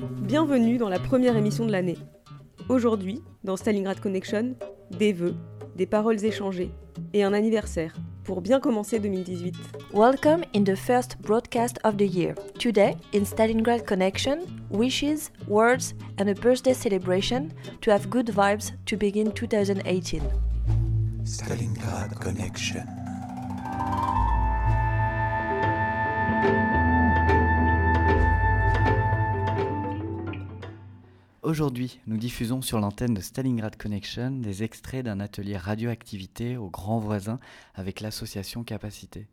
Bienvenue dans la première émission de l'année. Aujourd'hui, dans Stalingrad Connection, des vœux, des paroles échangées et un anniversaire pour bien commencer 2018. Welcome in the first broadcast of the year. Today, in Stalingrad Connection, wishes, words, and a birthday celebration to have good vibes to begin 2018. Stalingrad Connection. Aujourd'hui, nous diffusons sur l'antenne de Stalingrad Connection des extraits d'un atelier radioactivité au Grand Voisin avec l'association Capacité.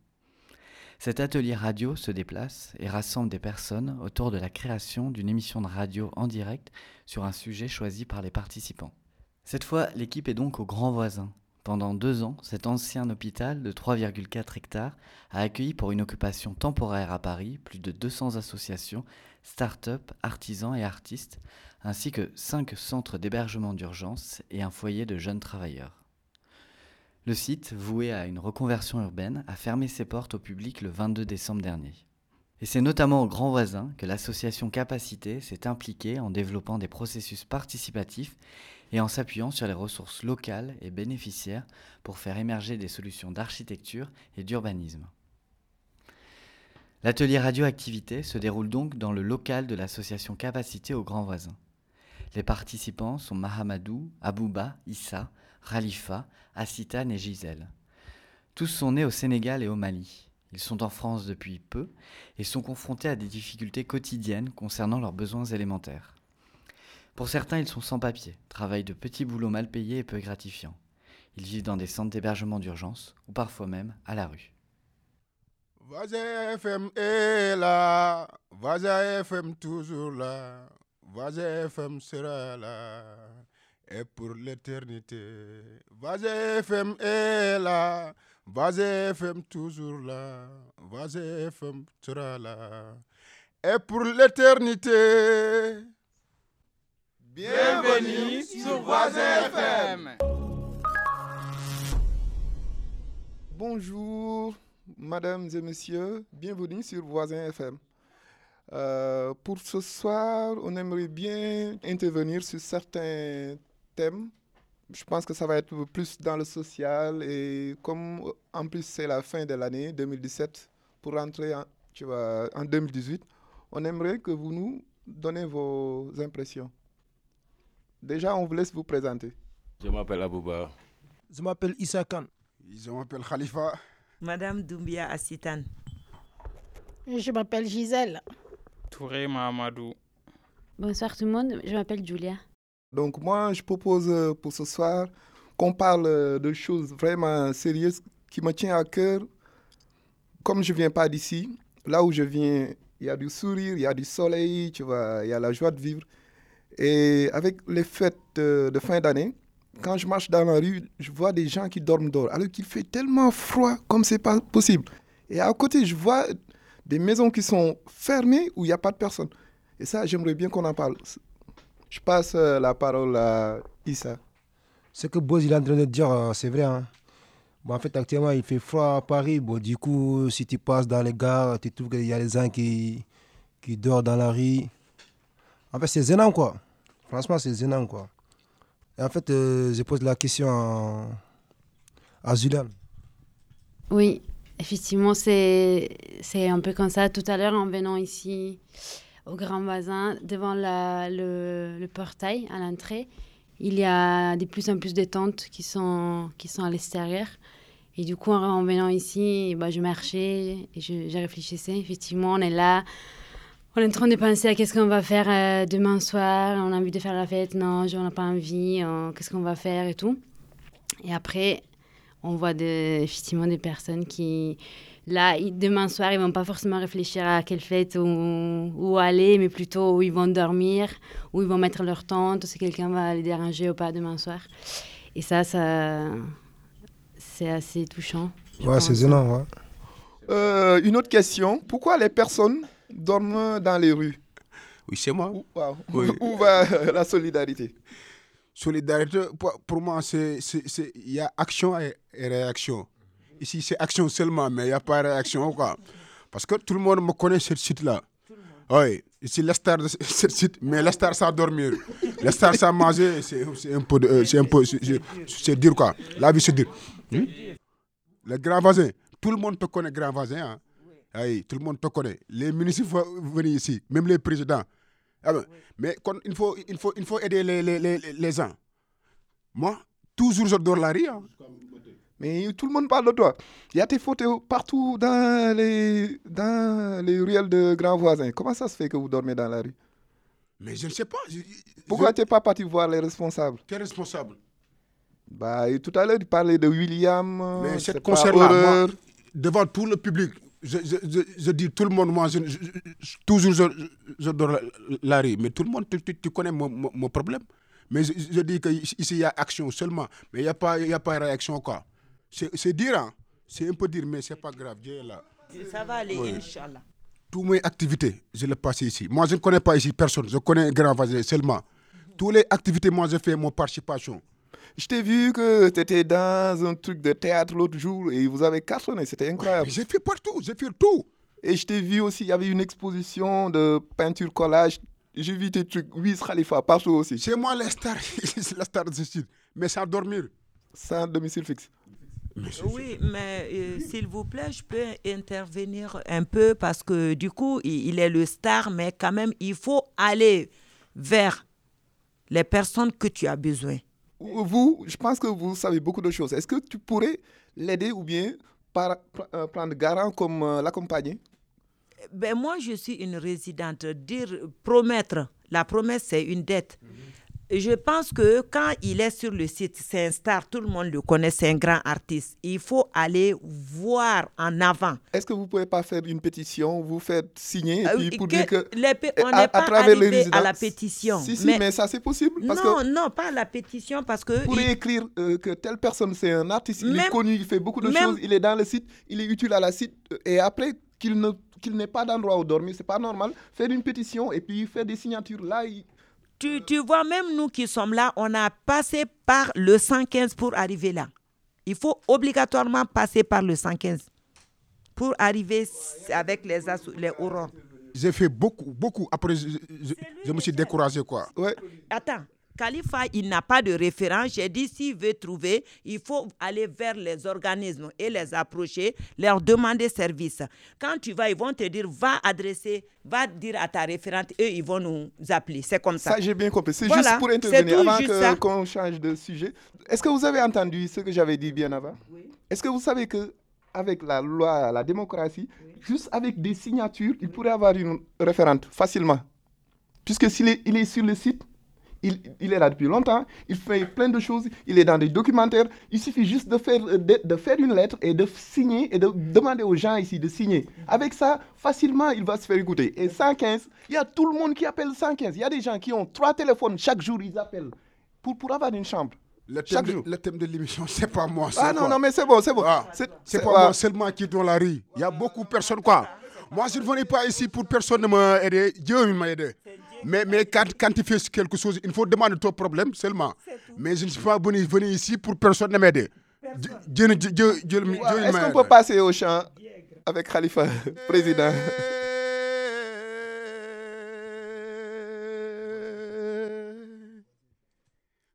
Cet atelier radio se déplace et rassemble des personnes autour de la création d'une émission de radio en direct sur un sujet choisi par les participants. Cette fois, l'équipe est donc au Grand Voisin. Pendant deux ans, cet ancien hôpital de 3,4 hectares a accueilli pour une occupation temporaire à Paris plus de 200 associations, start-up, artisans et artistes, ainsi que cinq centres d'hébergement d'urgence et un foyer de jeunes travailleurs. Le site, voué à une reconversion urbaine, a fermé ses portes au public le 22 décembre dernier. Et c'est notamment au Grand Voisin que l'association Capacité s'est impliquée en développant des processus participatifs et en s'appuyant sur les ressources locales et bénéficiaires pour faire émerger des solutions d'architecture et d'urbanisme. L'atelier radioactivité se déroule donc dans le local de l'association Capacité au Grand Voisin. Les participants sont Mahamadou, Abouba, Issa, Khalifa, Assitane et Gisèle. Tous sont nés au Sénégal et au Mali. Ils sont en France depuis peu et sont confrontés à des difficultés quotidiennes concernant leurs besoins élémentaires. Pour certains, ils sont sans papier, travaillent de petits boulots mal payés et peu gratifiants. Ils vivent dans des centres d'hébergement d'urgence ou parfois même à la rue. Vaza FM sera là, et pour l'éternité. Vaza FM est là, Vaza FM toujours là, Vaza FM sera là, et pour l'éternité. Bienvenue sur Voisin FM. Bonjour, mesdames et messieurs, bienvenue sur Voisin FM. Euh, pour ce soir, on aimerait bien intervenir sur certains thèmes. Je pense que ça va être plus dans le social et comme en plus c'est la fin de l'année 2017 pour rentrer en, tu vois, en 2018, on aimerait que vous nous donnez vos impressions. Déjà, on vous laisse vous présenter. Je m'appelle Abouba. Je m'appelle Issa Khan. Je m'appelle Khalifa. Madame Doumbia Assitane. Je m'appelle Gisèle. Touré Mahamadou. Bonsoir tout le monde, je m'appelle Julia. Donc moi, je propose euh, pour ce soir qu'on parle euh, de choses vraiment sérieuses qui me tiennent à cœur. Comme je ne viens pas d'ici, là où je viens, il y a du sourire, il y a du soleil, tu vois, il y a la joie de vivre. Et avec les fêtes de, de fin d'année, quand je marche dans la rue, je vois des gens qui dorment dehors, alors qu'il fait tellement froid comme c'est pas possible. Et à côté, je vois des maisons qui sont fermées où il n'y a pas de personne. Et ça, j'aimerais bien qu'on en parle. Je passe euh, la parole à Issa. Ce que Boz il est en train de dire, euh, c'est vrai. hein. Bon, en fait, actuellement, il fait froid à Paris. Bon, du coup, si tu passes dans les gares, tu trouves qu'il y a des gens qui, qui dorment dans la rue. En fait, c'est gênant, quoi. Franchement, c'est gênant, quoi. Et en fait, euh, je pose la question à, à. Oui, effectivement, c'est un peu comme ça. Tout à l'heure, en venant ici au Grand Bazin, devant le, le portail à l'entrée, il y a de plus en plus de tentes qui sont, qui sont à l'extérieur. Et du coup, en, en venant ici, bah, je marchais et je, je réfléchissais. Effectivement, on est là, on est en train de penser à qu'est-ce qu'on va faire euh, demain soir. On a envie de faire la fête, non, on n'a pas envie, qu'est-ce qu'on va faire et tout. Et après, on voit de- effectivement des personnes qui, là, demain soir, ils vont pas forcément réfléchir à quelle fête ou où aller, mais plutôt où ils vont dormir, où ils vont mettre leur tente, si quelqu'un va les déranger ou pas demain soir. Et ça, ça c'est assez touchant. Ouais, c'est gênant, ouais. Euh, une autre question. Pourquoi les personnes dorment dans les rues? Oui, c'est moi. Où, wow. Oui. Où va la solidarité? Solidarité, pour, moi, c'est il y a action et, réaction. Ici, c'est action seulement, mais il n'y a pas réaction. Quoi. Parce que tout le monde me connaît ce site-là. Oui, ici, la star de site, mais la star sans dormir. La star sans manger, un euh, C'est un peu. c'est- C'est dur, quoi. La vie, c'est dur. Hmm? Le grand voisin, tout le monde te connaît, grand voisin. Hein? Oui, tout le monde te connaît. Les vont venir ici, même les présidents. Ah ben, Mais quand- il, faut, il, faut, il faut aider les, les, les, les gens. Moi, toujours je dors la rue. hein. Mais tout le monde parle de toi. Il y a tes photos partout dans les, dans les ruelles de grands voisins. Comment ça se fait que vous dormez dans la rue? Mais je ne sais pas. je- Pourquoi je- tu n'es pas parti voir les responsables? Qui est responsable? Bah, Tout à l'heure, tu parlais de William. euh, Mais c'est cette concert-là, devant tout le public, je, je, je, je dis tout le monde, moi, je, toujours je, dors la, la rue. Mais tout le monde, tu, tu- tu connais mon, mon- mon problème. Mais je, dis qu'ici, il y a action seulement. Mais il n'y a, pas- y a pas réaction, quoi. C'est dire, hein. C'est un peu dire, mais c'est pas grave. Dieu est là. Ça va aller, Oui. Inch'Allah. Toutes mes activités, je les passe ici. Moi, je ne connais pas ici personne. Je connais un grand voisin seulement. Toutes les activités, moi, je fais mon participation. Je t'ai vu que tu étais dans un truc de théâtre l'autre jour et vous avez cartonné. C'était incroyable. J'ai fait partout, j'ai fait tout. Et je t'ai vu aussi, il y avait une exposition de peinture collage. J'ai vu tes trucs, Wiz Khalifa, partout aussi. C'est moi la star, la star de ce site. Mais sans dormir. Sans domicile fixe. Oui, mais euh, s'il vous plaît, je peux intervenir un peu parce que du coup, il, il est le star, mais quand même, il faut aller vers les personnes que tu as besoin. Vous, je pense que vous savez beaucoup de choses. Est-ce que tu pourrais l'aider ou bien par, pr- euh, prendre garant comme euh, l'accompagner? Ben moi, je suis une résidente. Dire, promettre, la promesse, c'est une dette. Je pense que quand il est sur le site, c'est un star, tout le monde le connaît, c'est un grand artiste. Il faut aller voir en avant. Est-ce que vous pouvez pas faire une pétition, vous faites signer et Euh, puis pour que dire que les on à- n'est à pas les arrivé à la pétition. Si, si, mais, ça c'est possible parce non, que non, pas la pétition parce que. pour il- écrire euh, que telle personne c'est un artiste, il est connu, il fait beaucoup de même- choses, il est dans le site, il est utile à la site euh, et après qu'il ne qu'il n'ait pas d'endroit où dormir, c'est pas normal. Faire une pétition et puis faire des signatures là. il- Tu, tu vois, même nous qui sommes là, on a passé par le 115 pour arriver là. Il faut obligatoirement passer par le 115 pour arriver avec les, les aurores. J'ai fait beaucoup, beaucoup. Après, je, je- je me suis découragé, quoi. Ouais. Attends, Khalifa, il n'a pas de référent. J'ai dit, s'il veut trouver, il faut aller vers les organismes et les approcher, leur demander service. Quand tu vas, ils vont te dire, va adresser, va dire à ta référente, eux, ils vont nous appeler. C'est comme ça. Ça, j'ai bien compris. C'est Voilà, juste pour intervenir avant qu'on change de sujet. Est-ce que vous avez entendu ce que j'avais dit bien avant? Est-ce que vous savez que avec la loi, la démocratie, juste avec des signatures, il pourrait avoir une référente facilement? Puisque s'il est, il est sur le site, Il, il, est là depuis longtemps, il fait plein de choses, il est dans des documentaires. Il suffit juste de faire, de, de faire une lettre et de signer et de demander aux gens ici de signer. Avec ça, facilement, il va se faire écouter. Et 115, il y a tout le monde qui appelle 115. Il y a des gens qui ont trois téléphones, chaque jour ils appellent pour, pour avoir une chambre. Le thème, de, le thème de l'émission, c'est pas moi. Ah non, non, mais c'est bon, c'est bon. Ah, c'est pas moi seulement qui est dans la rue. Il y a beaucoup de personnes, quoi. Moi, je ne venais pas ici pour personne ne m'aider. Dieu m'a aidé. Mais, mais quand, quand tu fais quelque chose, il faut demander ton problème seulement. Mais je ne suis pas venu, venu ici pour personne ne m'aider. Dieu, Dieu, Dieu, Dieu, Dieu Est-ce qu'on peut passer au chant avec Khalifa, président?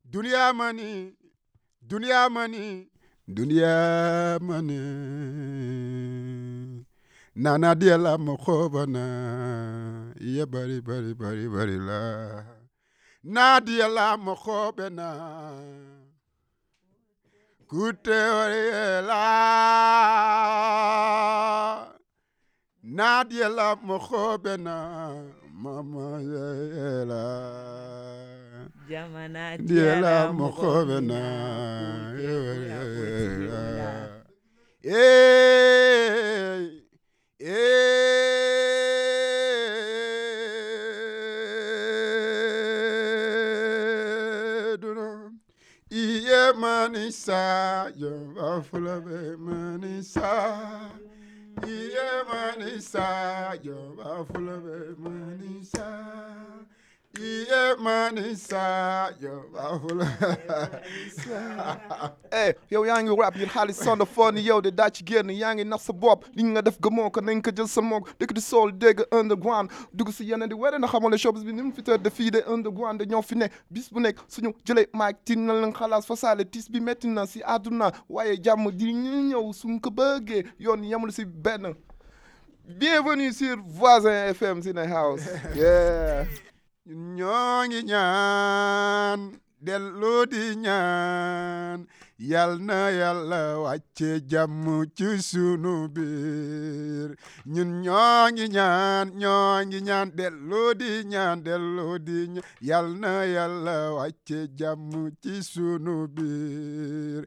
Dunia mani, dunia mani, dunia mani. Nana dia la. Mokobana, iya bari bari bari bari la. Nadia la. Mokobana, kute la. Nadia la mokobana, mama la. Jamana diala mokobena eh eh Eduna. Iye manisa, Jehovah fulabe manisa. full manisa, Jehovah fulabe manisa. Iye yo bahula. Eh yo yangi rap yin funny. Yo de dat je gerne yangi na sabop linga def gemon kan enke je samok dik de sol dig underground. Dug si yene di wede na xamone shops bi nim fiteur de fi de underground. De ñoo fi ne bis bu nek eh, suñu jele mic tin na lan xalaas fa sale tis bi metti na si aduna. Waye eh, jamm di ñew suñ ko bëgge yoon yamul si ben Bienvenue sur Voisin FM in the house. Yeah ñoo ngi ñaan dellu di ñaan. Yal na yàlla wàcce jàmm ci sunu biir. Ñun ñoo ngi ñaan ñoo ngi ñaan dellu di ñaan dellu di ñaan. Yal yàlla wàcce jàmm ci sunu biir.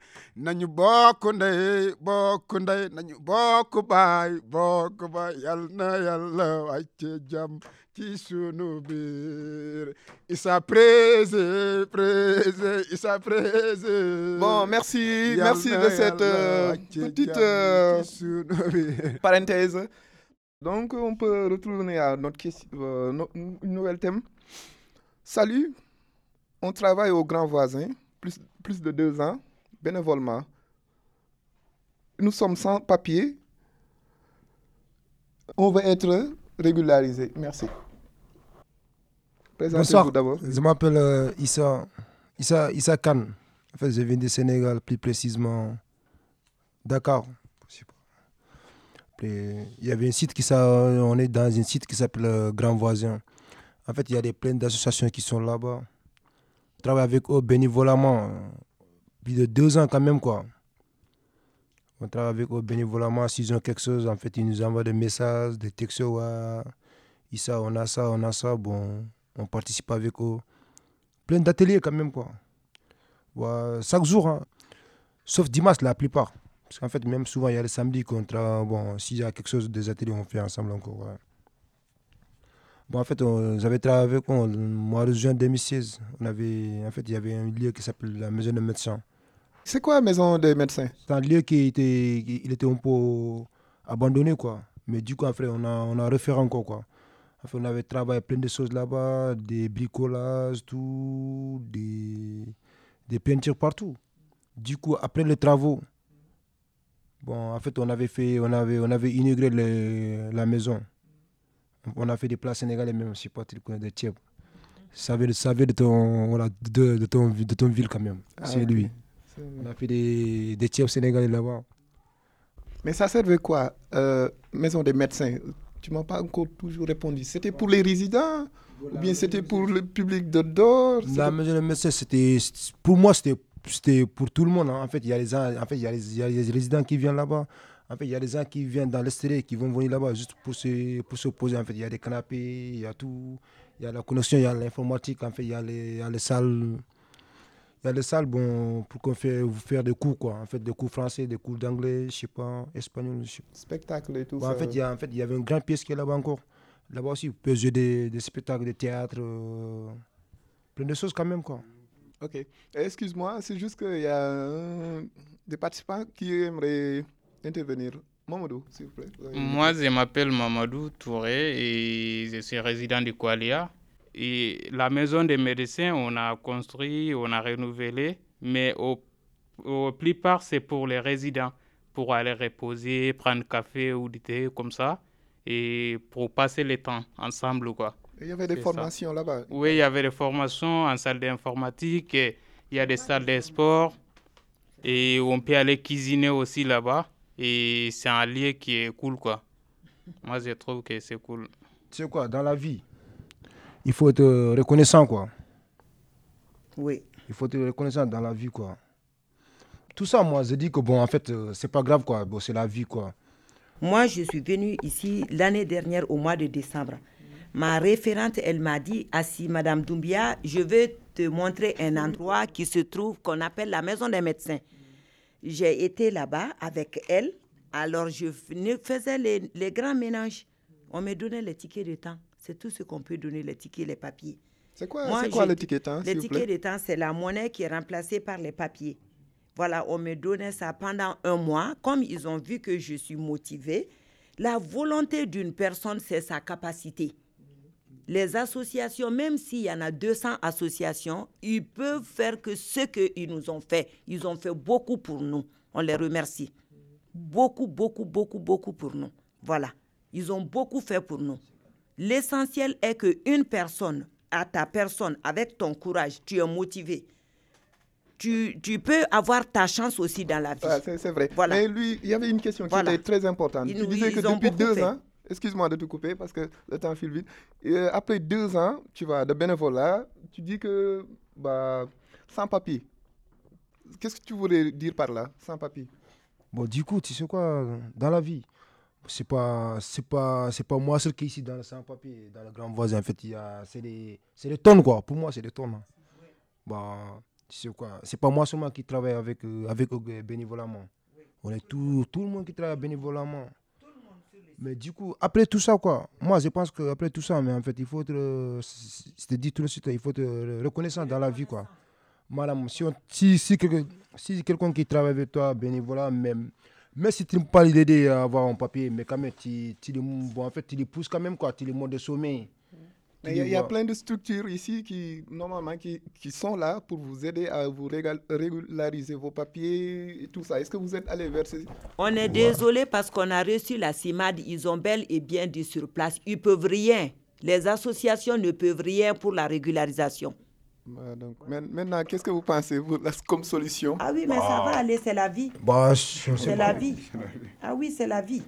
Nañu bokk ndey bokk ndey. Nañu bokk baay bokk baay. Yal yàlla wàcce jàmm Issa Prézé Prézé Issa Prézé Bon, merci, merci de cette euh, petite euh, parenthèse. Donc, on peut retourner à notre question, euh, no, une nouvelle thème. Salut, on travaille au Grand Voisin, plus, plus de deux ans, bénévolement. Nous sommes sans papier. On veut être régularisé. Merci. Bonsoir, je m'appelle euh, Issa, Issa, Issa Khan. En fait, je viens du Sénégal, plus précisément Dakar. Il y avait un site qui on est dans un site qui s'appelle euh, Grand Voisin. En fait, il y a des plein d'associations qui sont là-bas. On travaille avec eux bénévolement. Plus de deux ans quand même, quoi. On travaille avec eux bénévolement. S'ils ont quelque chose, en fait, ils nous envoient des messages, des textos. Ouais, Issa, on a ça, on a ça. Bon, on participe avec eux. Plein d'ateliers quand même, quoi. Ouais, chaque jour, hein. sauf dimanche, la plupart. Parce qu'en fait, même souvent, il y a les samedis qu'on travaille. Bon, s'il y a quelque chose, des ateliers, on fait ensemble encore. Ouais. Bon, en fait, j'avais travaillé avec eux au mois de juin 2016. On avait, en fait, il y avait un lieu qui s'appelle la Maison des médecins. C'est quoi la Maison des médecins? C'est un lieu qui était, il était un peu abandonné, quoi. Mais du coup, après, on a, on a refait encore, quoi. On avait travaillé plein de choses là-bas, des bricolages, tout, des, des peintures partout. Du coup, après les travaux, bon, en fait, on avait fait, on avait, on avait inauguré le, la maison. On a fait des plats sénégalais même, je sais pas, tu connais des tièbes. Ça vient, ça vient de ton, voilà, de, de, ton, de ton ville quand même. Ah, c'est lui. On a fait des, des sénégalais là-bas. Mais ça servait quoi euh, Maison des médecins? Tu m'as pas encore toujours répondu. C'était pour les résidents Ou bien c'était pour le public de dehors La maison de médecin, c'était, pour moi, c'était, c'était pour tout le monde. hein. En fait, il y a les, gens- en fait, il y a les, il y a les résidents qui viennent là-bas. En fait, il y a des gens qui viennent dans l'extérieur, qui vont venir là-bas juste pour se, pour se poser. En fait, il y a des canapés, il y a tout. Il y a la connexion, il y a l'informatique. En fait, il y a les, il y a les salles. Il y a les salles bon, pour qu'on fait, vous faire des cours, quoi. En fait, des cours français, des cours d'anglais, je sais pas, espagnol. Je sais pas. Spectacle et tout Bon, ça. en fait, il y a, en fait, il y avait une grande pièce qui est là-bas encore. Là-bas aussi, vous pouvez jouer des, des spectacles de théâtre, euh, plein de choses quand même, quoi. Ok. Excuse-moi, c'est juste qu'il y a des participants qui aimeraient intervenir. Mamadou, s'il vous plaît. vous avez une Moi, je m'appelle Mamadou Touré et je suis résident de Kualia. Et la maison des médecins, on a construit, on a renouvelé, mais au, au plupart, c'est pour les résidents, pour aller reposer, prendre café ou du thé, comme ça, et pour passer le temps ensemble, quoi. Il y avait des formations là-bas. Oui, il y avait des formations en salle d'informatique, il y a des salles de sport, et on peut aller cuisiner aussi là-bas. Et c'est un lieu qui est cool, quoi. Moi, je trouve que c'est cool. Tu sais quoi, dans la vie, il faut être reconnaissant, quoi. Oui. Il faut être reconnaissant dans la vie, quoi. Tout ça, moi, je dis que, bon, en fait, euh, c'est pas grave, quoi. Bon, c'est la vie, quoi. Moi, je suis venue ici l'année dernière au mois de décembre. Ma référente, elle m'a dit, assis, Madame Doumbia, je vais te montrer un endroit qui se trouve, qu'on appelle la maison des médecins. J'ai été là-bas avec elle. Alors, je faisais les, les grands ménages. On me donnait les tickets de temps. C'est tout ce qu'on peut donner, les tickets, les papiers. C'est quoi, Moi, quoi le ticket de temps, Le s'il vous ticket de temps, c'est la monnaie qui est remplacée par les papiers. Voilà, on me donnait ça pendant un mois. Comme ils ont vu que je suis motivée, la volonté d'une personne, c'est sa capacité. Les associations, même s'il y en a 200 associations, ils peuvent faire que ce qu'ils nous ont fait. Ils ont fait beaucoup pour nous. On les remercie. Beaucoup, beaucoup, beaucoup, beaucoup pour nous. Voilà. Ils ont beaucoup fait pour nous. L'essentiel est qu'une personne, à ta personne, avec ton courage, tu es motivé. Tu, tu peux avoir ta chance aussi dans la vie. Ah, c'est vrai. Voilà. Mais lui, il y avait une question qui Voilà. était très importante. Ils tu disais que depuis deux fait. ans, excuse-moi de te couper parce que le temps file vite. Euh, après deux ans, tu vois, de bénévolat, tu dis que bah, sans papier. Qu'est-ce que tu voulais dire par là, sans papier? Bon, du coup, tu sais quoi, dans la vie, c'est pas, c'est pas, c'est pas moi seul qui est ici dans le sans-papier, dans le grand voisin. En fait, il y a, c'est des, c'est tonnes, quoi. Pour moi, c'est des tonnes. hein. Bon, tu sais quoi, c'est pas moi seulement qui travaille avec, euh, avec bénévolement. On est tout, tout le monde qui travaille bénévolement. Mais du coup, après tout ça, quoi, moi, je pense qu'après tout ça, mais en fait, il faut être, je te dis tout de suite, il faut être reconnaissant dans la vie, quoi. Madame, si, on- si quelqu'un qui travaille avec toi, bénévolat, même, même si tu n'as pas l'idée d'avoir un papier, mais quand même, tu, tu, le- bon, en fait, tu les pousses quand même, quoi, tu les montes de sommet. Mais Il y, a- il y a plein de structures ici qui, normalement, qui, qui sont là pour vous aider à vous régal- régulariser vos papiers et tout ça. Est-ce que vous êtes allé vers ces... On est désolé parce qu'on a reçu la CIMAD, ils ont bel et bien dit sur place, ils peuvent rien. Les associations ne peuvent rien pour la régularisation. Bah, donc, maintenant, qu'est-ce que vous pensez vous, comme solution? Ah oui, mais ça va aller, c'est la vie. Bah, C'est la vie. Ah oui, c'est la vie.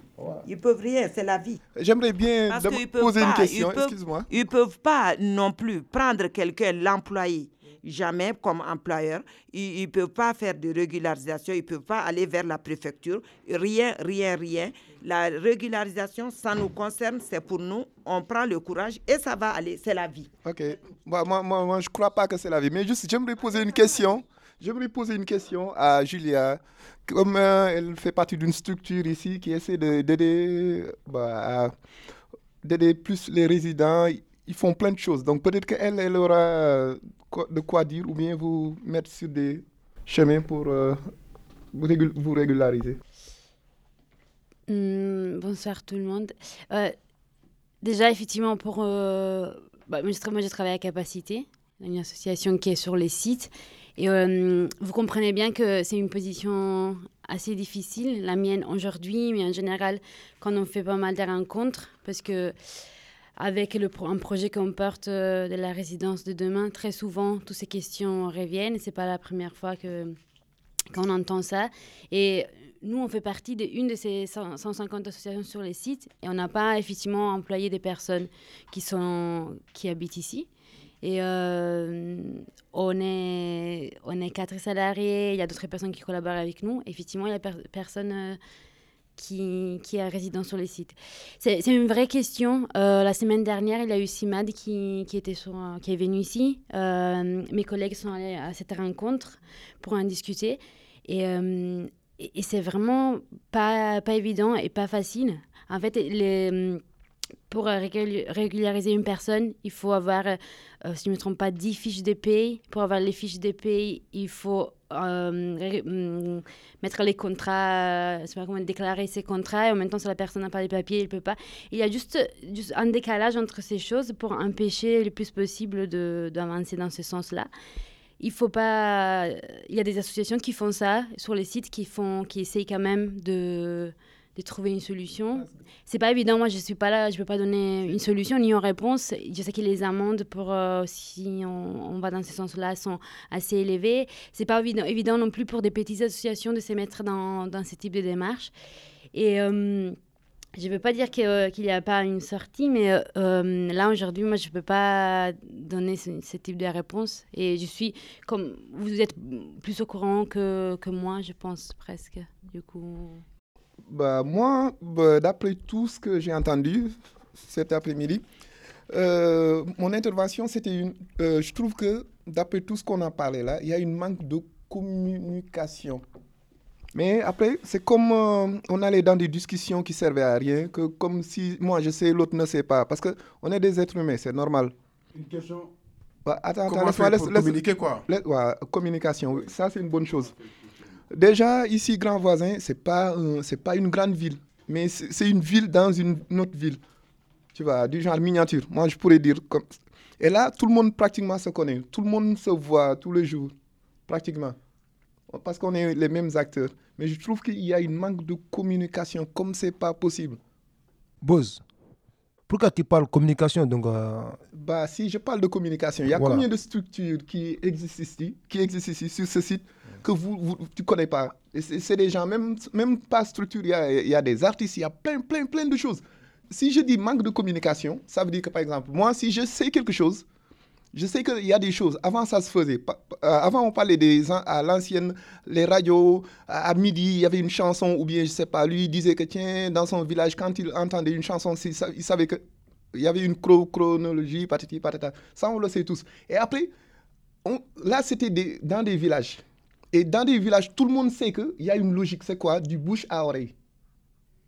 Ils peuvent rien, c'est la vie. J'aimerais bien Parce poser une question, excuse-moi. Ils peuvent pas non plus prendre quelqu'un, l'employé, jamais comme employeur. Ils ne peuvent pas faire de régularisation, ils ne peuvent pas aller vers la préfecture. Rien, rien, rien. La régularisation, ça nous concerne, c'est pour nous. On prend le courage et ça va aller, c'est la vie. Ok. Moi, moi, moi, je ne crois pas que c'est la vie. Mais juste, j'aimerais poser une question. J'aimerais poser une question à Julia. Comme euh, elle fait partie d'une structure ici qui essaie de- d'aider bah, plus les résidents, ils font plein de choses. Donc peut-être qu'elle, elle aura euh, de quoi dire ou bien vous mettre sur des chemins pour euh, vous régulariser. Hum, bonsoir tout le monde. Euh, déjà, effectivement, pour. euh, bah, moi, j'ai travaillé à Capacité, une association qui est sur les sites. Et euh, vous comprenez bien que c'est une position assez difficile, la mienne aujourd'hui, mais en général, quand on fait pas mal de rencontres, parce que avec le un projet qu'on porte de la résidence de demain, très souvent, toutes ces questions reviennent. C'est pas la première fois que qu'on entend ça. Et nous, on fait partie d'une de ces 100 150 associations sur les sites et on n'a pas effectivement employé des personnes qui, sont, qui habitent ici. Et euh, on, est, on est quatre salariés, il y a d'autres personnes qui collaborent avec nous. Effectivement, il y a per- personne euh, qui, qui est résident sur les sites C'est une vraie question. la semaine dernière, il y a eu Simad qui, qui, était qui est venu ici. mes collègues sont allés à cette rencontre pour en discuter. Et, et, c'est vraiment pas, pas évident et pas facile. En fait, pour régulariser une personne, il faut avoir, euh, si je ne me trompe pas, 10 fiches de. Pour avoir les fiches de il faut euh, mm, mettre les contrats, je pas comment déclarer ses contrats. Et en même temps, si la personne n'a pas les papiers, il ne peut pas. Il y a juste, juste un décalage entre ces choses pour empêcher le plus possible d'avancer dans ce sens-là il faut pas. Il y a des associations qui font ça sur les sites, qui font, qui essayent quand même de, trouver une solution. C'est pas évident. Moi, je suis pas là. Je peux pas donner une solution ni une réponse. Je sais que les amendes pour euh, si on, va dans ce sens-là sont assez élevées. C'est pas évident, évident, non plus pour des petites associations de se mettre dans, dans ce type de démarche. Et euh, je ne veux pas dire euh, qu'il n'y a pas une sortie, mais euh, euh, là, aujourd'hui, moi, je ne peux pas donner ce, type de réponse. Et je suis, comme vous êtes plus au courant que, moi, je pense presque. Du coup. Bah, moi, bah, d'après tout ce que j'ai entendu cet après-midi, mon intervention, c'était une. je trouve que, d'après tout ce qu'on a parlé là, il y a une manque de communication mais après, c'est comme euh, on allait dans des discussions qui servaient à rien, que comme si moi je sais, l'autre ne sait pas. Parce qu'on est des êtres humains, c'est normal. Une question bah, attends, Comment attends, laisse, communiquer quoi? Communication, ça c'est une bonne chose. Déjà, ici, Grand Voisin, ce n'est pas, c'est pas une grande ville, mais c'est une ville dans une, autre ville. Tu vois, du genre miniature. Moi, je pourrais dire comme. Et là, tout le monde pratiquement se connaît. Tout le monde se voit tous les jours, pratiquement parce qu'on est les mêmes acteurs. Mais je trouve qu'il y a une manque de communication, comme c'est pas possible. Bose, pourquoi tu parles communication donc euh, Bah, si je parle de communication, il y a combien de structures qui existent ici, qui existent ici sur ce site que vous, vous tu connais pas? C'est des gens, même, même pas structure, il y, a, il y a des artistes, il y a plein, plein, plein de choses. Si je dis manque de communication, ça veut dire que par exemple, moi, si je sais quelque chose, je sais qu'il y a des choses. Avant, ça se faisait. Euh, avant, on parlait des à l'ancienne, les radios. À midi, il y avait une chanson, ou bien, je sais pas, lui, il disait que, tiens, dans son village, quand il entendait une chanson, il savait qu'il y avait une chronologie, patati, patata. Ça, on le sait tous. Et après, là, c'était dans des villages. Et dans des villages, tout le monde sait qu'il y a une logique. C'est quoi? Du bouche à oreille.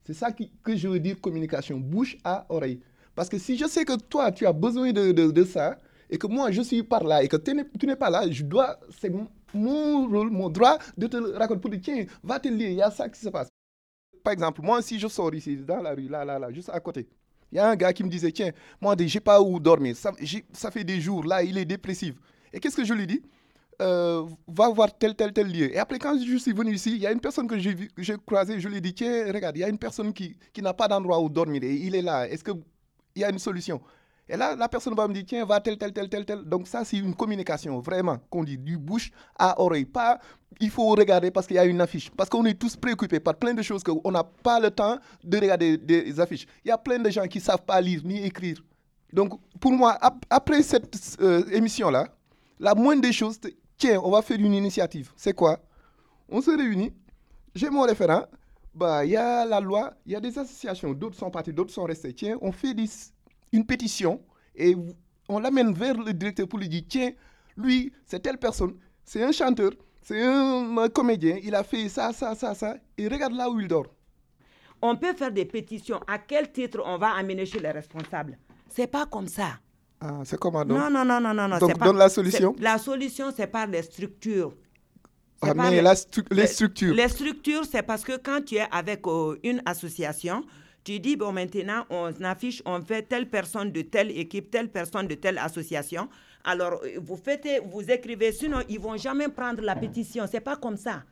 C'est ça que je veux dire communication, bouche à oreille. Parce que si je sais que toi, tu as besoin de ça, et que moi je suis par là et que tu n'es pas là, je dois, c'est mon rôle, mon droit de te raconter pour dire tiens, va te lire, il y a ça qui se passe. Par exemple, moi si je sors ici dans la rue, là, là, là, juste à côté, il y a un gars qui me disait tiens, moi je n'ai pas où dormir, ça, ça fait des jours, là il est dépressif. Et qu'est-ce que je lui dis? Euh, va voir tel, tel, tel lieu. Et après, quand je suis venu ici, il y a une personne que j'ai croisée, je lui ai dit, tiens, regarde, il y a une personne qui, qui n'a pas d'endroit où dormir et il est là. Est-ce qu'il y a une solution? Et là, la personne va me dire, tiens, va tel, tel, tel, tel, tel. Donc ça, c'est une communication, vraiment, qu'on dit du bouche à oreille. Pas, il faut regarder parce qu'il y a une affiche. Parce qu'on est tous préoccupés par plein de choses qu'on n'a pas le temps de regarder des affiches. Il y a plein de gens qui ne savent pas lire ni écrire. Donc, pour moi, après cette euh, émission-là, la moindre des choses, tiens, on va faire une initiative. C'est quoi? On se réunit, j'ai mon référent, bah, il y a la loi, il y a des associations, d'autres sont partis, d'autres sont restés. Tiens, on fait des une pétition et on l'amène vers le directeur pour lui dire tiens, lui, c'est telle personne, c'est un chanteur, c'est un comédien, il a fait ça, ça, ça, ça, et regarde là où il dort. On peut faire des pétitions. À quel titre on va amener chez les responsables? C'est pas comme ça. Ah, c'est comment donc? Non, non, non, non, non. Donc, donne la solution La solution, c'est par les structures. Ah, mais les, les, structures. Les structures, c'est parce que quand tu es avec euh, une association, tu dis, bon, maintenant, on affiche, on fait telle personne de telle équipe, telle personne de telle association. Alors, euh, vous faites, vous écrivez, sinon, ils vont jamais prendre la pétition. C'est pas comme ça.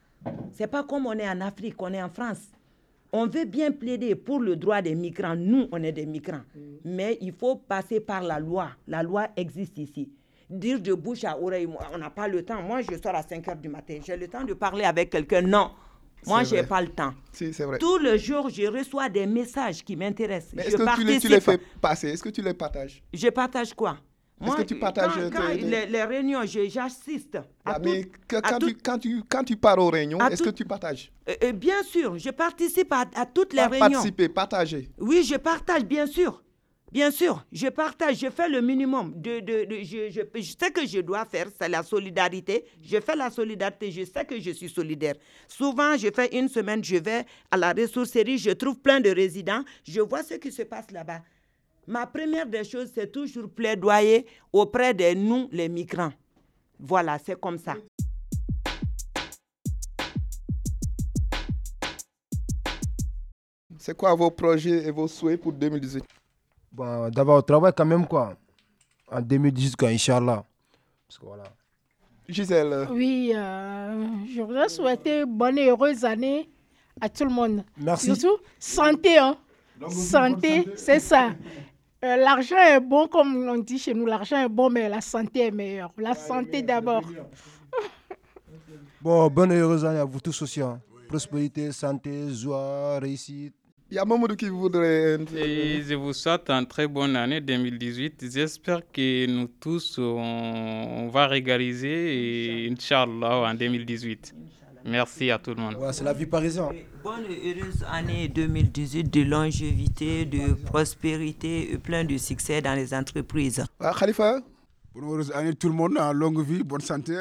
C'est pas comme on est en Afrique, on est en France. On veut bien plaider pour le droit des migrants. Nous, on est des migrants. Mm. Mais il faut passer par la loi. La loi existe ici. Dire de bouche à oreille, on n'a pas le temps. Moi, je sors à 5 heures du matin. J'ai le temps de parler avec quelqu'un. Non. Moi, je n'ai pas le temps. Si, c'est vrai. Tout le jour, je reçois des messages qui m'intéressent. Est-ce que tu les, tu les, fais passer? Est-ce que tu les partages? Je partage quoi? Est-ce que tu partages quand, les, les réunions, j'assiste. à Ah, mais à quand, tu, quand, tu, quand tu pars aux réunions, est-ce que tu partages? Euh, euh, bien sûr, je participe à, à toutes les Pas réunions. Participer, partager. Oui, je partage, bien sûr. Bien sûr, je partage, je fais le minimum. Je- je sais que je dois faire, c'est la solidarité. Je fais la solidarité, je sais que je suis solidaire. Souvent, je fais une semaine, je vais à la ressourcerie, je trouve plein de résidents, je vois ce qui se passe là-bas. Ma première des choses, c'est toujours plaidoyer auprès de nous, les migrants. Voilà, c'est comme ça. C'est quoi vos projets et vos souhaits pour 2018 Bon, d'abord, au travail quand même, quoi. En 2018, quoi, Inch'Allah. Parce que voilà. Gisèle. Oui, euh, je voudrais souhaiter bonne et heureuse année à tout le monde. Merci. Surtout, santé. Hein. Santé, c'est ça. Euh, l'argent est bon, comme on dit chez nous, l'argent est bon, mais la santé est meilleure. La santé d'abord. Bon, bonne et heureuse année à vous tous aussi. hein. Prospérité, santé, joie, réussite. Il y a Mamadou qui voudrait. Et je vous souhaite une très bonne année 2018. J'espère que nous tous, on, on va régaliser, et Inch'Allah, en 2018. Merci à tout le monde. Ouais, c'est la vie parisienne. Bonne et heureuse année 2018 de longévité, de prospérité et plein de succès dans les entreprises. Ah, Khalifa? Bonne heureuse année tout le monde, hein, longue vie, bonne santé.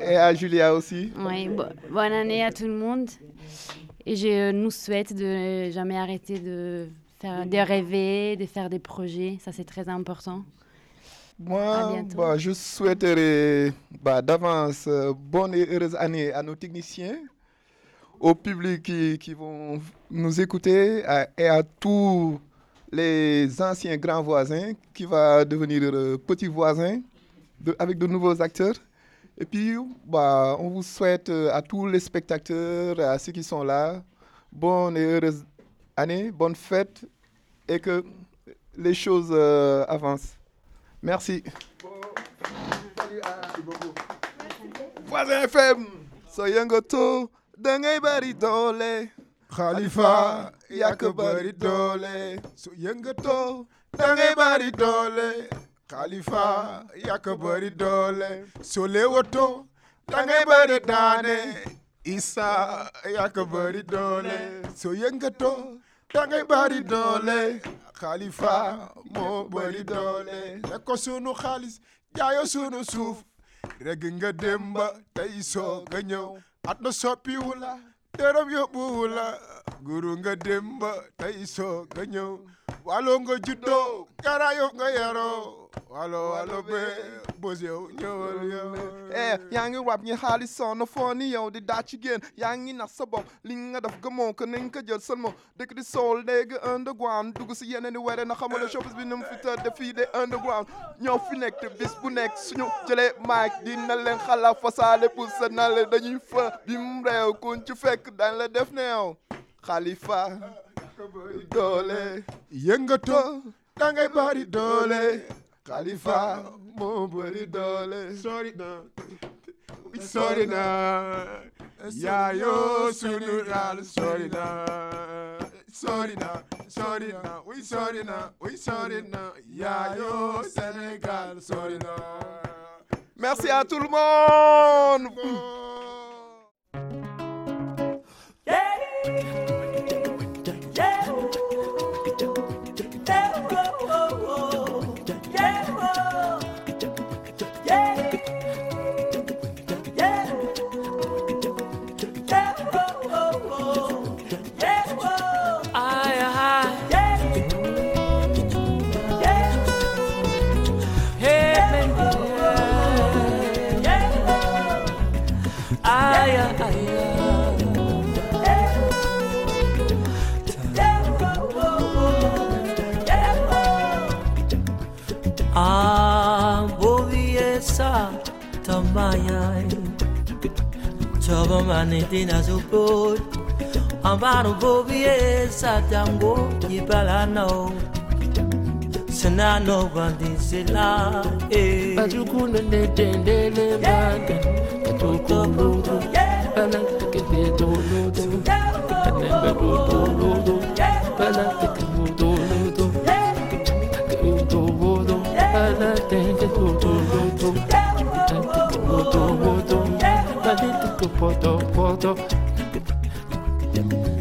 Et à Julia aussi? Oui, bo- bonne année à tout le monde. Et je nous souhaite de jamais arrêter de faire, de rêver, de faire des projets. Ça, c'est très important. Moi, bah, je souhaiterais bah, d'avance euh, bonne et heureuse année à nos techniciens, au public qui, qui vont nous écouter à- et à tous les anciens grands voisins qui vont devenir euh, petits voisins de- avec de nouveaux acteurs. Et puis, bah, on vous souhaite euh, à tous les spectateurs, à ceux qui sont là, bonne et heureuse année, bonne fête et que les choses euh, avancent. Merci. Voisin FM. So yënga to da ngay bari doole. Khalifa yak bari doole. So yëngatoo da ngay bari doole. Khalifa yak bari doole. So lewoto da ngay bari daane. Yëngatoo da ngay bari doole. Khalifa moo bari doole. Ko sunu xaalis jaayo sunu suuf. reg demba tey soo nga ñëw at na soppiwu guru nga demba tey soo nga nga nga walo walo be. bos yow ñëwal yow eh yaa ngi rab ñi xaalis sonn foo ni yow di daa ci génn yaa ngi nax sa bopp li nga def gëmoo ko nañ ko jël seulement dëkk di soul léegi underground. Dugg si yeneen i were na xamala showbiz bi nu mu fi tëdd fii de underground. Ñoo fi nekk te bis bu nekk suñu jëlee mic dina leen xala fasaale pour sa nale dañuy fa. Bim réew kuñ ci fekk dañ la def neew Khalifa doole yëngatoo da ngay bari doole Khalifa moo bari doole na na yaayo sunu na na na oui na oui sorry na yaayo Sénégal sorry na merci à tout le monde Baba manetina zupot Ambaru bobi e satango kibalano Sanano bandisela eh Bajukunde tendele manda Katukulu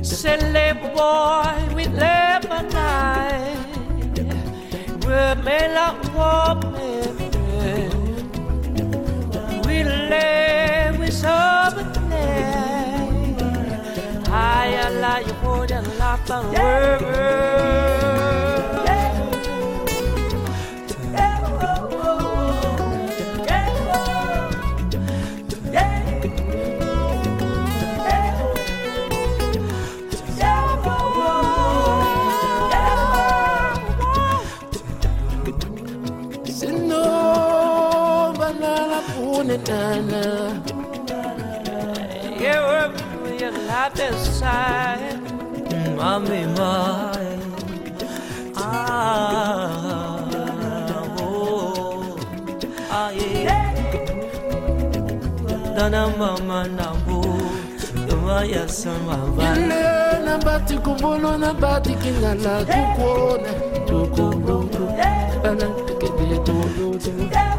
Silly boy, we live a night. We may not walk We live with something. I like you more than life and worry. dana. Yeah, we're with your life inside, mommy mine. Ah, oh, ah, yeah. Dana mama nabu, yuma yasa mama. Ile nabati kubono nabati kinala tukuone tukuone. Bana tukedi tukuone.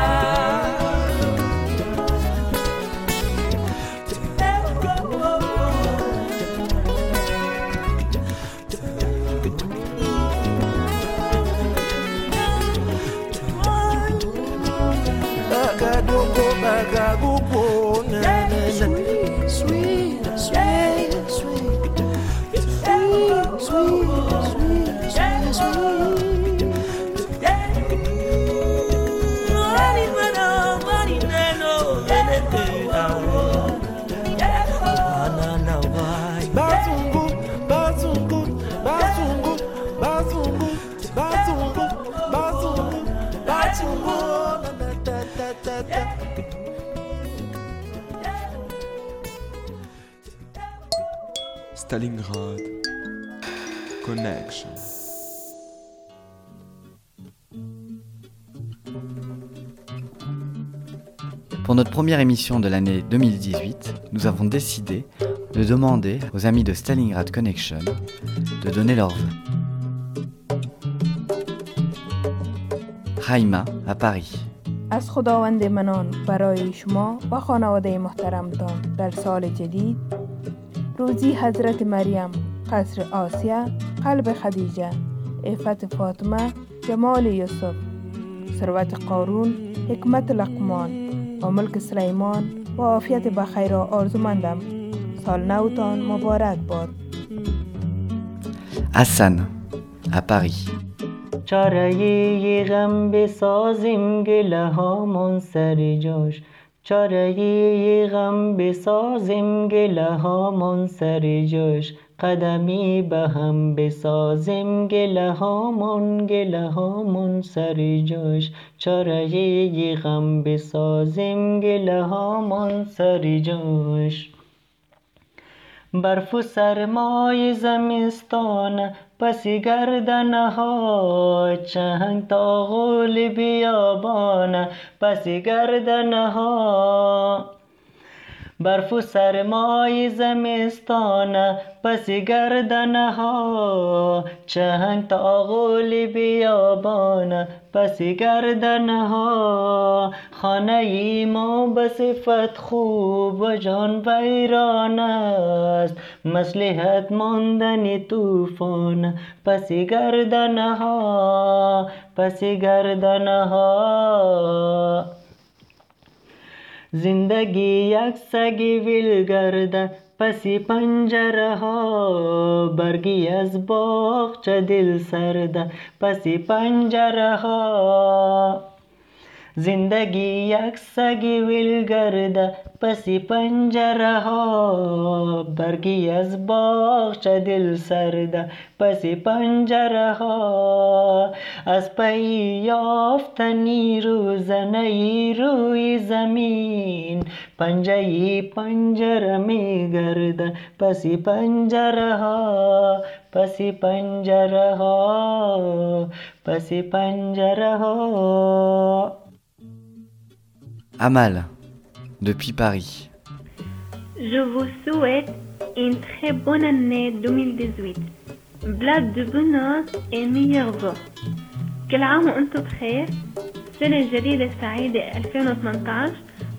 Stalingrad Connection. Pour notre première émission de l'année 2018, nous avons décidé de demander aux amis de Stalingrad Connection de donner leur vœu. Raima à Paris. از خداوند منان برای شما و خانواده محترمتان در سال جدید روزی حضرت مریم قصر آسیا قلب خدیجه عفت فاطمه جمال یوسف ثروت قارون حکمت لقمان و ملک سلیمان و عافیت بخیر را آرزومندم. سال نوتان مبارک باد. à Paris. چاره ی غم بسازیم گله هامون سر جاش. چاره غم بسازیم گله هامون سر جاش قدمی به هم بسازیم گله هامون گله هامون سر جاش چاره غم بسازیم گله هامون سر جاش برف و سرمای زمستان پسی گردنها چنگ تا غول پسی گردنها برف و سرمای زمستان پس گردن ها. چهنگ تا غول بیابان پس گردن ها. خانه ما به صفت خوب و جان ویران است. مسلحت ماندن توفان پس گردن ها پس گردن ها. زندگی یک سگی ویلگرد پسی پنجره ها برگی از باغچه دل سرده پسی پنجره ها ज़िंदगी अक्सगी विलगर्दा पसी पंजरा हो। बरगी अज़बाग दिल सरदा, पसी पंजरा हो। अस्पई याफ्तनी रोज़नई रोई ज़मीन। पंजई पंजर में गर्द पंजर हो। पसी पंजर हो, पसी पंजर हो। Amal, depuis Paris. Je vous souhaite une très bonne année 2018 بلاد de bonheur et meilleurs vœux كل عام وانتم بخير السنة الجديدة السعيدة 2018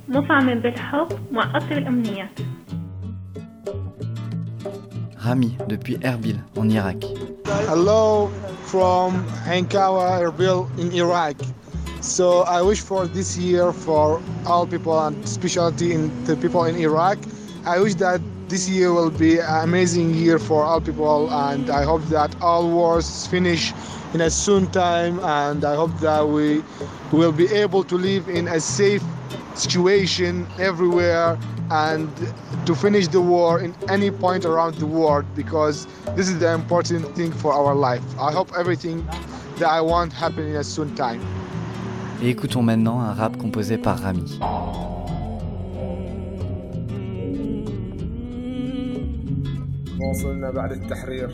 مطعمة بالحب مع أطيب الأمنيات Rami, depuis Erbil, en Irak. Hello from Hankawa, Erbil in Iraq. So I wish for this year for all people and especially in the people in Iraq. I wish that this year will be an amazing year for all people and I hope that all wars finish in a soon time and I hope that we will be able to live in a safe situation everywhere and to finish the war in any point around the world because this is the important thing for our life. I hope everything that I want happen in a soon time. Et écoutons maintenant un rap composé par Rami. وصلنا بعد التحرير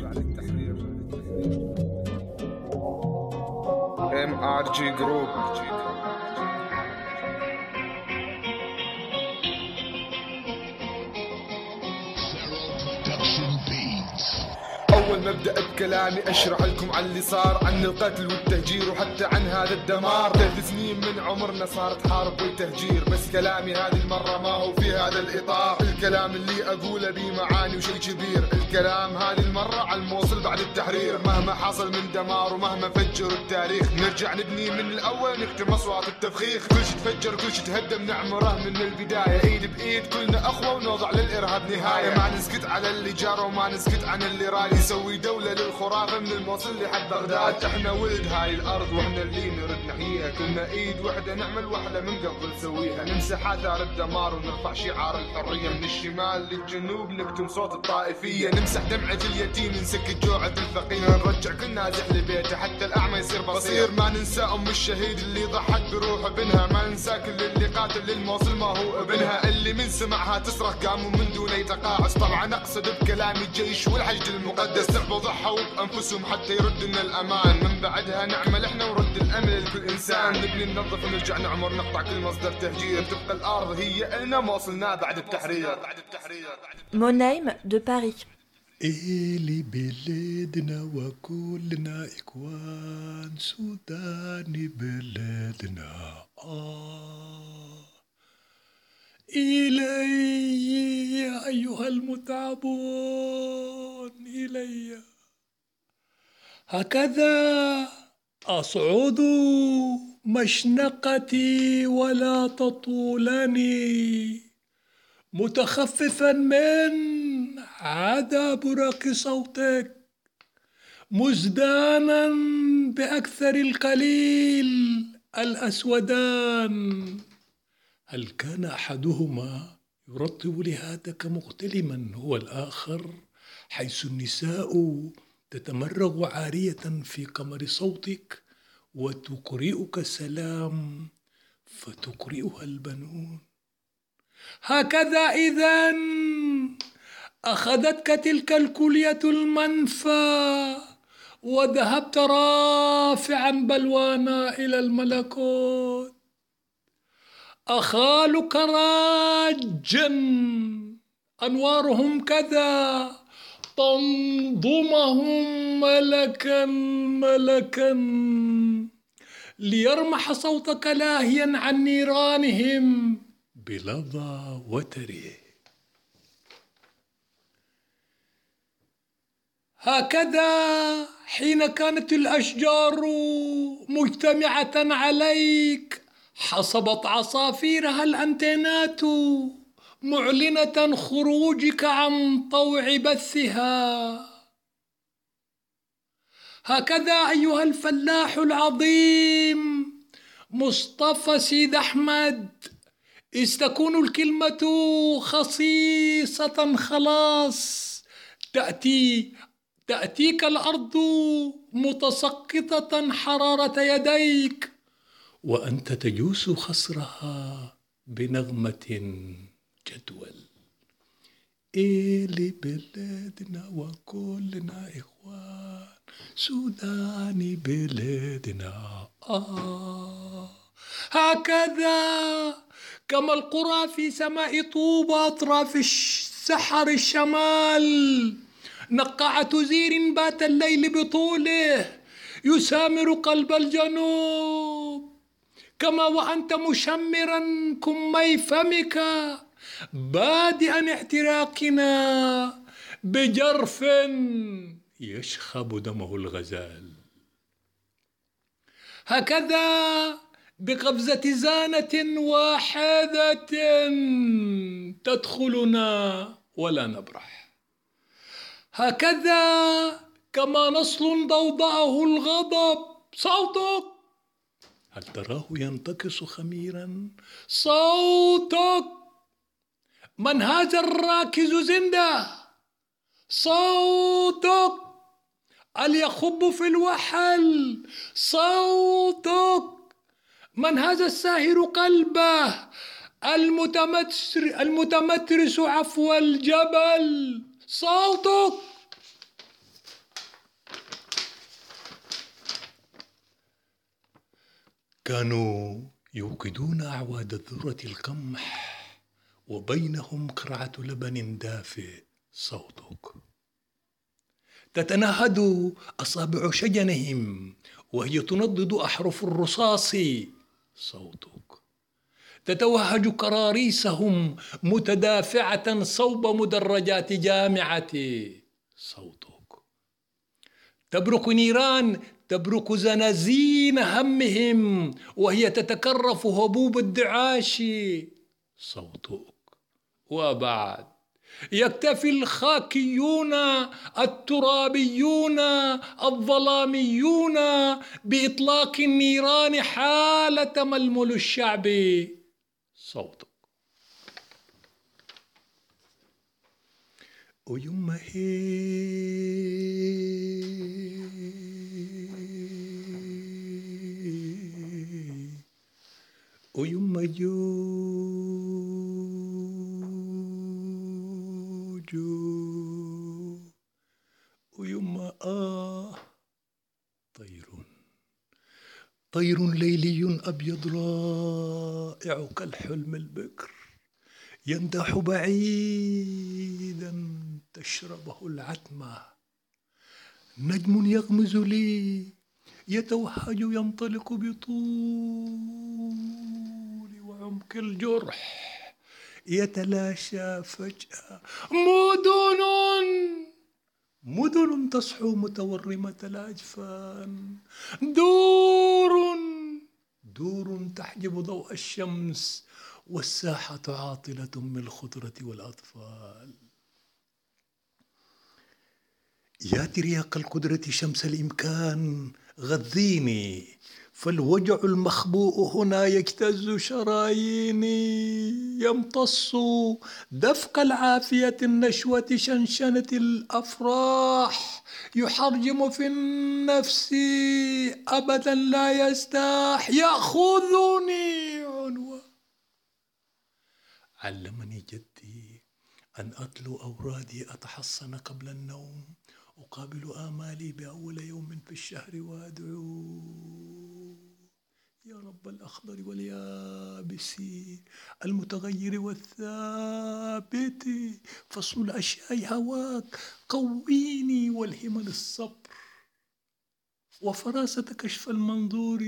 ام ار جي جروب أول ما ابدا بكلامي أشرح لكم عن اللي صار عن القتل والتهجير وحتى عن هذا الدمار. ثلاث سنين من عمرنا صارت حرب وتهجير بس كلامي هذه المرة ما هو في هذا الإطار. الكلام اللي أقوله بيه معاني وشيء كبير. الكلام هذه المرة على الموصل بعد التحرير. مهما حصل من دمار ومهما فجر التاريخ. نرجع نبني من الأول نكتم أصوات التفخيخ. كل شيء تفجر كل شيء تهدم نعمره من البداية. ايد بإيد كلنا أخوة ونوضع للإرهاب نهاية. ما نسكت على اللي جرى وما نسكت عن اللي رالي. يسوي دولة للخرافة من الموصل لحد بغداد. إحنا ولد هاي الأرض وإحنا اللي نرد نحييها. كنا ايد واحدة نعمل واحدة من قبل نسويها. نمسح آثار الدمار ونرفع شعار الحرية من الشمال للجنوب نكتم صوت الطائفية. نمسح دمعة اليتيم نسكت جوعة الفقير. نرجع كل نازح لبيته حتى الأعمى يصير بصير. ما ننسى أم الشهيد اللي ضحت بروح ابنها. ما ننسى كل اللي قاتل للموصل ما هو ابنها. اللي من سمعها تصرخ قاموا من دون يتقاعس طبعا أقصد بكلامي الجيش والحشد المقدس. تعبوا ضحوا بأنفسهم حتى يرد لنا الأمان. من بعدها نعمل إحنا ورد الأمل لكل إنسان. نبني ننظف ونرجع نعمر نقطع كل مصدر تهجير. تبقى الأرض هي إلنا ما وصلنا بعد التحرير. Monaim de Paris. إلي بلادنا وكلنا إخوان سوداني بلادنا آه إلي أيها المتعبون إلي هكذا أصعد مشنقتي ولا تطولني متخففا من عدا برق صوتك مزدانا بأكثر القليل الأسودان. هل كان أحدهما يرطب لهاتك مغتلما هو الآخر حيث النساء تتمرغ عارية في قمر صوتك وتقرئك السلام فتقرئها البنون؟ هكذا إذا أخذتك تلك الكلية المنفى وذهبت رافعا بلوانا إلى الملكوت. أخالك راجا أنوارهم كذا تنظمهم ملكا ملكا. ليرمح صوتك لاهيا عن نيرانهم. بلظى وتره هكذا حين كانت الأشجار مجتمعة عليك حصبت عصافيرها الأنتينات معلنة خروجك عن طوع بثها. هكذا أيها الفلاح العظيم مصطفى سيد أحمد إذ تكون الكلمة خصيصة خلاص. تأتي تأتيك الأرض متسقطة حرارة يديك وأنت تجوس خصرها بنغمة جدول. إلي بلادنا وكلنا إخوان؟ سوداني بلادنا. آه هكذا. كما القرى في سماء طوبى أطراف السحر الشمال. نقعة زير بات الليل بطوله يسامر قلب الجنوب. كما وأنت مشمرا كمي فمك بادئا احتراقنا بجرف يشخب دمه الغزال. هكذا بقفزة زانة واحدة تدخلنا ولا نبرح. هكذا كما نصل ضوضاءه الغضب. صوتك. هل تراه ينتكس خميرا؟ صوتك. من هذا الراكز زنده؟ صوتك. هل يخب في الوحل؟ صوتك. من هذا الساهر قلبه؟ المتمتر المتمترس عفو الجبل. صوتك! كانوا يوقدون أعواد الذرة القمح وبينهم قرعة لبن دافئ. صوتك! تتنهد أصابع شجنهم وهي تنضد أحرف الرصاص. صوتك. تتوهج كراريسهم متدافعة صوب مدرجات جامعتي صوتك. تبرق نيران تبرق زنازين همهم وهي تتكرف هبوب الدعاش. صوتك. وبعد. يكتفي الخاكيون الترابيون الظلاميون بإطلاق النيران حاله ململ الشعب. صوتك. ويما هي ويما جوجو ويما آه طير طير ليلي أبيض رائع كالحلم البكر. يندح بعيدا تشربه العتمة. نجم يغمز لي يتوهج ينطلق بطول وعمق الجرح. يتلاشى فجأة. مدن مدن تصحو متورمة الأجفان. دور دور تحجب ضوء الشمس والساحة عاطلة بالخضرة والأطفال. يا ترياق القدرة شمس الإمكان غذيني فالوجع المخبوء هنا يجتز شراييني يمتص دفق العافية النشوة شنشنة الأفراح يحرجم في النفس أبدا لا يستاح يأخذني عنوة علمني جدي أن أتلو أورادي أتحصن قبل النوم أقابل آمالي بأول يوم في الشهر وأدعو. يا رب الأخضر واليابس المتغير والثابت فصل الأشياء هواك قويني والهمل الصبر. وفراسة كشف المنظور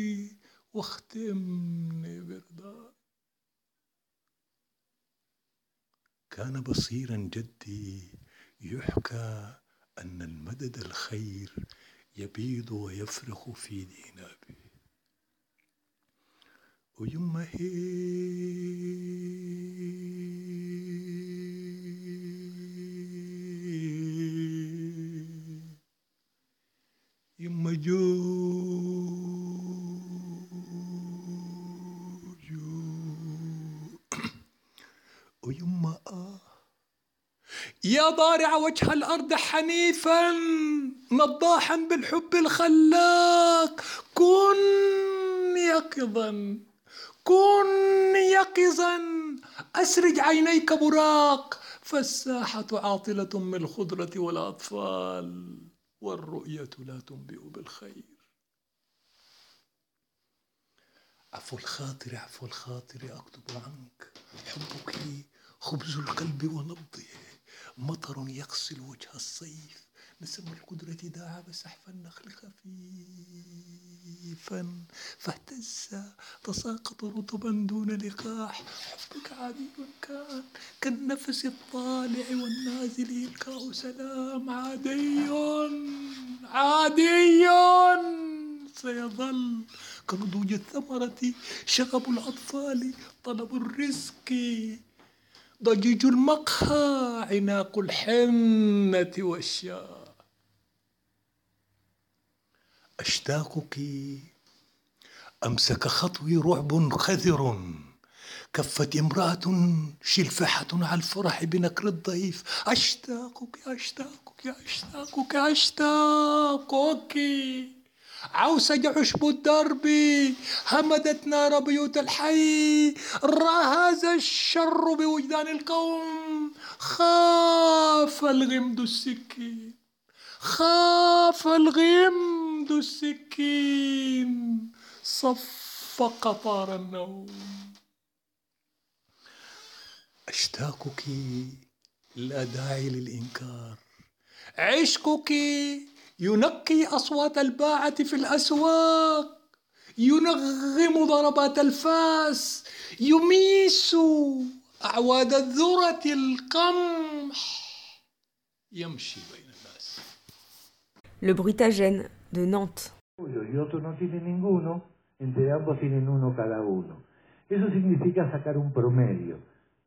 واختمني برضاك. كان بصيرا جدي يحكى أن المدد الخير يبيض ويفرخ في دينابه ويما هي يما جو ويما آه يا ضارع وجه الأرض حنيفا نضاحا بالحب الخلاق. كن يقظا كن يقظا. أسرج عينيك براق. فالساحة عاطلة من الخضرة والأطفال والرؤية لا تنبئ بالخير. عفو الخاطر عفو الخاطر أكتب عنك. حبك خبز القلب ونبضه. مطر يغسل وجه الصيف. نسم القدرة داعب سحف النخل خفيفا. فاهتز تساقط رطبا دون لقاح. حبك عادي كان كالنفس الطالع والنازل يلقاه سلام. عادي عادي سيظل كنضوج الثمرة شغب الأطفال طلب الرزق. ضجيج المقهى عناق الحنة والشاء أشتاقك أمسك خطوي رعب خذر. كفت امرأة شلفحة على الفرح بنكر الضيف. أشتاقك أشتاقك أشتاقك أشتاقك. عوسج عشب الدرب همدت نار بيوت الحي. رهز الشر بوجدان القوم. خاف الغمد السكين. خاف الغمد السكين. صفق طار النوم. أشتاقك لا داعي للإنكار. عشقك ينقي أصوات الباعة في الأسواق ينغم ضربات الفاس يميس أعواد الذرة القمح يمشي بين الناس Le Brutagène de Nantes. y otro no tiene ninguno, entre ambos tienen uno cada uno. Eso significa sacar un promedio.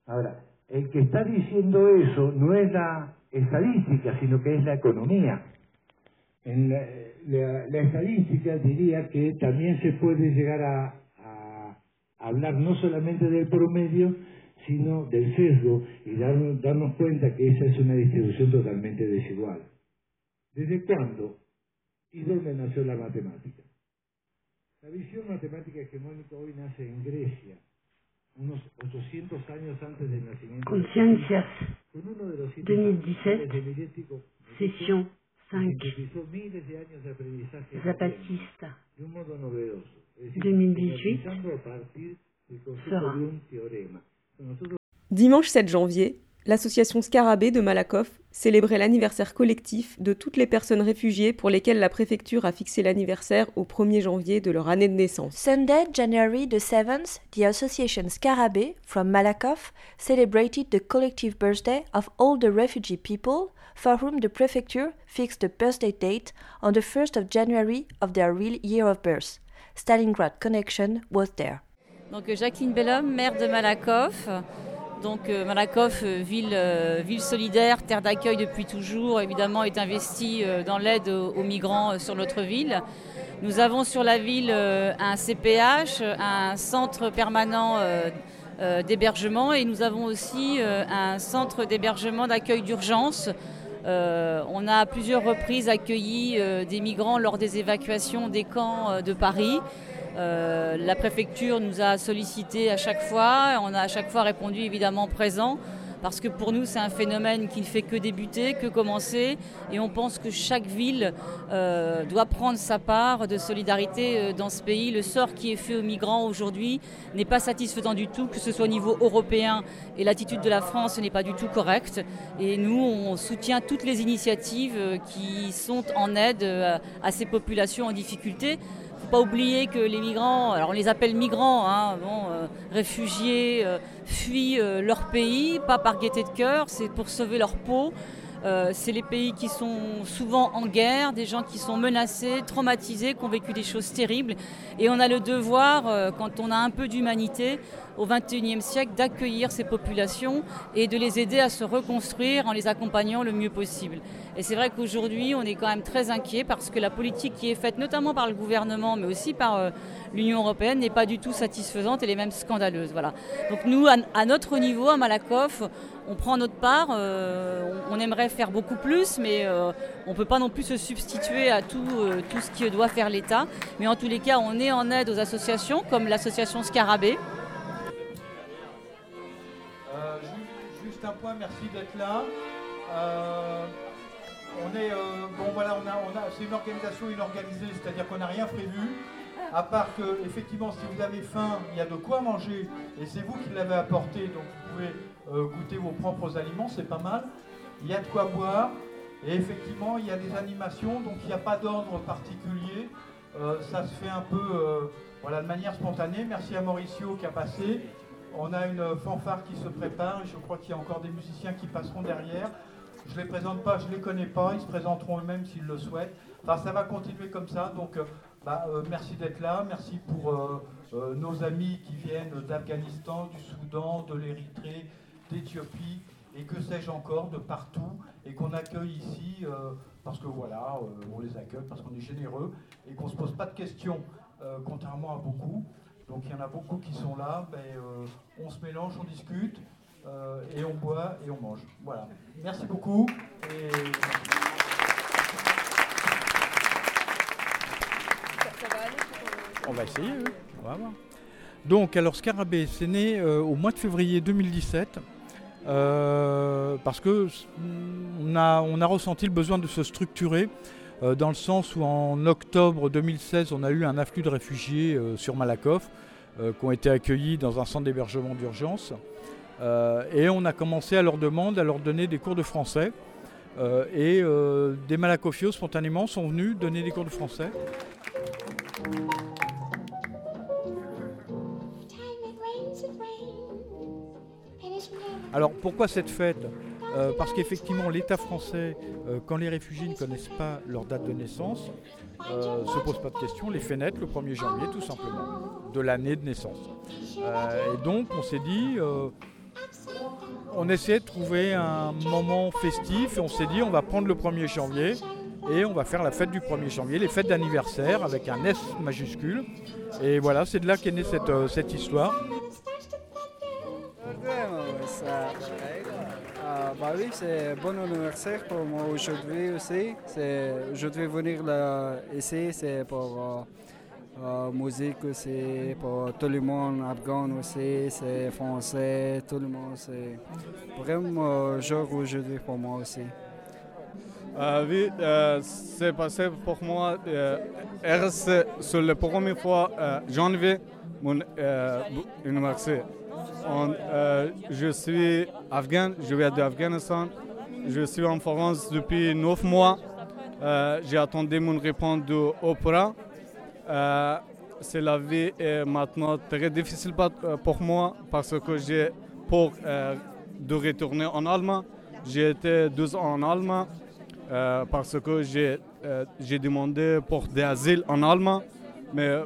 Ahora, el que está diciendo eso no es la estadística, sino que es la economía. En la, la- la estadística diría que también se puede llegar a, a hablar no solamente del promedio, sino del sesgo y darnos, darnos cuenta que esa es una distribución totalmente desigual. ¿Desde cuándo y dónde nació la matemática? La visión matemática hegemónica hoy nace en Grecia, unos 800 años antes del nacimiento de Consciencias, con uno de los 2017, de Milético, session 5, sintetizó miles de años de aprendizaje Zapatista, de un modo novedoso. Es decir, 2018, analizando a partir del concepto sera. Dimanche 7 janvier, l'association Scarabée de Malakoff célébrait l'anniversaire collectif de toutes les personnes réfugiées pour lesquelles la préfecture a fixé l'anniversaire au 1er janvier de leur année de naissance. Sunday, January the 7th, the association Scarabée from Malakoff celebrated the collective birthday of all the refugee people for whom the prefecture fixed the birthday date on the 1st of January of their real year of birth. Stalingrad Connection was there. Donc Jacqueline Bellhomme, maire de Malakoff. Donc euh, Malakoff, euh, ville, euh, ville solidaire, terre d'accueil depuis toujours, évidemment est investie dans l'aide aux, migrants sur notre ville. Nous avons sur la ville un CPH, un centre permanent d'hébergement et nous avons aussi un centre d'hébergement d'accueil d'urgence. On a à plusieurs reprises accueilli des migrants lors des évacuations des camps de Paris. Euh, la préfecture nous a sollicité à chaque fois, on a à chaque fois répondu évidemment présent, parce que pour nous c'est un phénomène qui ne fait que débuter, que commencer, et on pense que chaque ville euh, doit prendre sa part de solidarité euh, dans ce pays. Le sort qui est fait aux migrants aujourd'hui n'est pas satisfaisant du tout, que ce soit au niveau européen et l'attitude de la France n'est pas du tout correcte. Et nous, on soutient toutes les initiatives qui sont en aide à ces populations en difficulté pas oublier que les migrants, alors on les appelle migrants, hein, euh, réfugiés, euh, fuient euh, leur pays, pas par gaieté de cœur, c'est pour sauver leur peau. Euh, c'est les pays qui sont souvent en guerre, des gens qui sont menacés, traumatisés, qui ont vécu des choses terribles. Et on a le devoir, euh, quand on a un peu d'humanité, au XXIe siècle, d'accueillir ces populations et de les aider à se reconstruire en les accompagnant le mieux possible. Et c'est vrai qu'aujourd'hui, on est quand même très inquiet parce que la politique qui est faite, notamment par le gouvernement, mais aussi par euh, l'Union européenne, n'est pas du tout satisfaisante, elle est même scandaleuse. Voilà. Donc nous, à, à notre niveau, à Malakoff, on prend notre part. euh, on, aimerait faire beaucoup plus, mais euh, on ne peut pas non plus se substituer à tout, euh, tout ce que doit faire l'État. Mais en tous les cas, on est en aide aux associations comme l'association Scarabée. Ju- juste un point, merci d'être là. On est, bon voilà, on a, on a, c'est une organisation inorganisée, c'est-à-dire qu'on n'a rien prévu, à part que effectivement, si vous avez faim, il y a de quoi manger, et c'est vous qui l'avez apporté, donc vous pouvez euh, goûter vos propres aliments, c'est pas mal. Il y a de quoi boire. Et effectivement, il y a des animations, donc il n'y a pas d'ordre particulier. Euh, ça se fait un peu euh, voilà, de manière spontanée. Merci à Mauricio qui a passé. On a une fanfare qui se prépare je crois qu'il y a encore des musiciens qui passeront derrière. Je ne les présente pas, je ne les connais pas, ils se présenteront eux-mêmes s'ils le souhaitent. Enfin, ça va continuer comme ça. Donc, bah, merci d'être là. Merci pour nos amis qui viennent d'Afghanistan, du Soudan, de l'Érythrée, d'Éthiopie et que sais-je encore, de partout. Et qu'on accueille ici euh, parce que voilà, euh, on les accueille parce qu'on est généreux et qu'on ne se pose pas de questions, euh, contrairement à beaucoup. Donc il y en a beaucoup qui sont là. Ben, euh, on se mélange, on discute. et on boit et on mange. Voilà. Merci beaucoup. Et... On va essayer. Donc, alors Scarabée, c'est né au mois de février 2017 euh, parce que on a, ressenti le besoin de se structurer euh, dans le sens où en octobre 2016, on a eu un afflux de réfugiés euh, sur Malakoff qui ont été accueillis dans un centre d'hébergement d'urgence. Et on a commencé à leur demander, à leur donner des cours de français. Et des Malakofios, spontanément, sont venus donner des cours de français. Alors pourquoi cette fête? Euh, Parce qu'effectivement l'État français, euh, quand les réfugiés ne connaissent pas leur date de naissance, euh, se pose pas de questions, les fait naître le 1er janvier tout simplement, de l'année de naissance. Et donc on s'est dit, on essayait de trouver un moment festif on s'est dit on va prendre le 1er janvier et on va faire la fête du 1er janvier, les fêtes d'anniversaire avec un S majuscule. Et voilà, c'est de là qu'est née cette histoire. Bah oui, c'est bon anniversaire pour moi aujourd'hui aussi. Je vais venir là, ici, c'est pour euh, euh, musique aussi, pour tout le monde, afghan aussi, c'est français, tout le monde. C'est vraiment jour aujourd'hui pour moi aussi. Euh, oui, euh, c'est passé pour moi. Euh, c'est la première fois euh, janvier, mon euh, anniversaire. Euh, je suis afghan, je viens d'Afghanistan. Je suis en France depuis neuf mois. Euh, J'ai attendu mon réponse de Oprah. Euh, c'est la vie est maintenant très difficile pour moi parce que j'ai pour de retourner en Allemagne. J'ai été deux ans en Allemagne parce que j'ai demandé pour des asiles en Allemagne, mais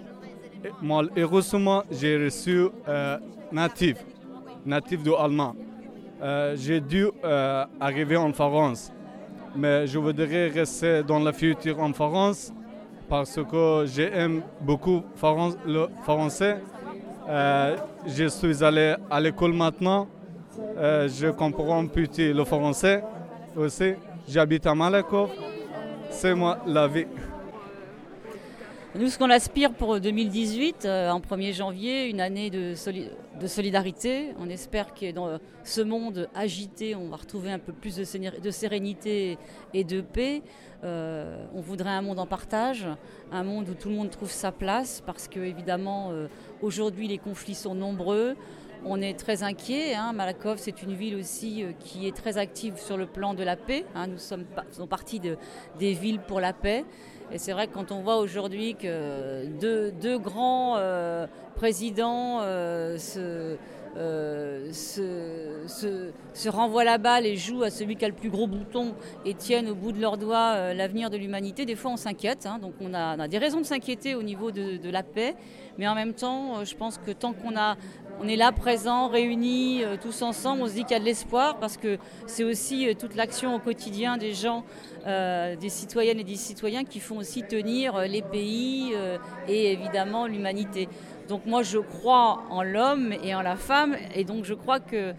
malheureusement j'ai reçu natif, natif de Allemagne. Euh, j'ai dû euh, arriver en France, mais je voudrais rester dans le futur en France parce que j'aime beaucoup le français. Euh, je suis allé à l'école maintenant. Je comprends petit le français aussi. J'habite à Malakoff. C'est moi la vie. Nous, ce qu'on aspire pour 2018, euh, en 1er janvier, une année de, soli- de solidarité. On espère que dans ce monde agité, on va retrouver un peu plus de sérénité et de paix. Euh, on voudrait un monde en partage, un monde où tout le monde trouve sa place, parce que évidemment, euh, aujourd'hui, les conflits sont nombreux. On est très inquiet. Hein. Malakoff, c'est une ville aussi euh, qui est très active sur le plan de la paix. hein. Nous sommes faisons partie de- des villes pour la paix. Et c'est vrai que quand on voit aujourd'hui que deux, grands euh, présidents euh, se, renvoient la balle et jouent à celui qui a le plus gros bouton et tiennent au bout de leurs doigts l'avenir de l'humanité, des fois on s'inquiète. hein. donc on a, des raisons de s'inquiéter au niveau de, la paix. Mais en même temps, je pense que tant qu'on a, on est là présents, réunis, euh, tous ensemble, on se dit qu'il y a de l'espoir parce que c'est aussi euh, toute l'action au quotidien des gens, euh, des citoyennes et des citoyens qui font aussi tenir les pays et évidemment l'humanité. Donc moi je crois en l'homme et en la femme et donc je crois que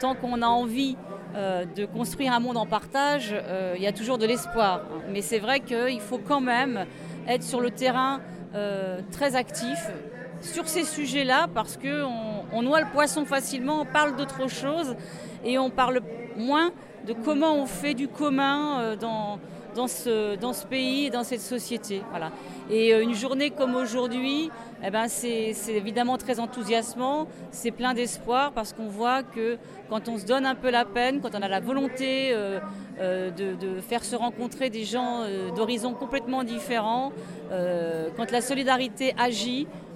tant qu'on a envie de construire un monde en partage, il y a toujours de l'espoir. Mais c'est vrai qu'il faut quand même être sur le terrain très actif sur ces sujets-là parce qu'on on noie le poisson facilement, on parle d'autre chose et on parle moins de comment on fait du commun euh, dans, dans ce, dans ce pays et dans cette société. Voilà. Et euh, une journée comme aujourd'hui, eh ben c'est évidemment très enthousiasmant, c'est plein d'espoir parce qu'on voit que quand on se donne un peu la peine, quand on a la volonté euh, de, de faire se rencontrer des gens d'horizons complètement différents, quand la solidarité agit,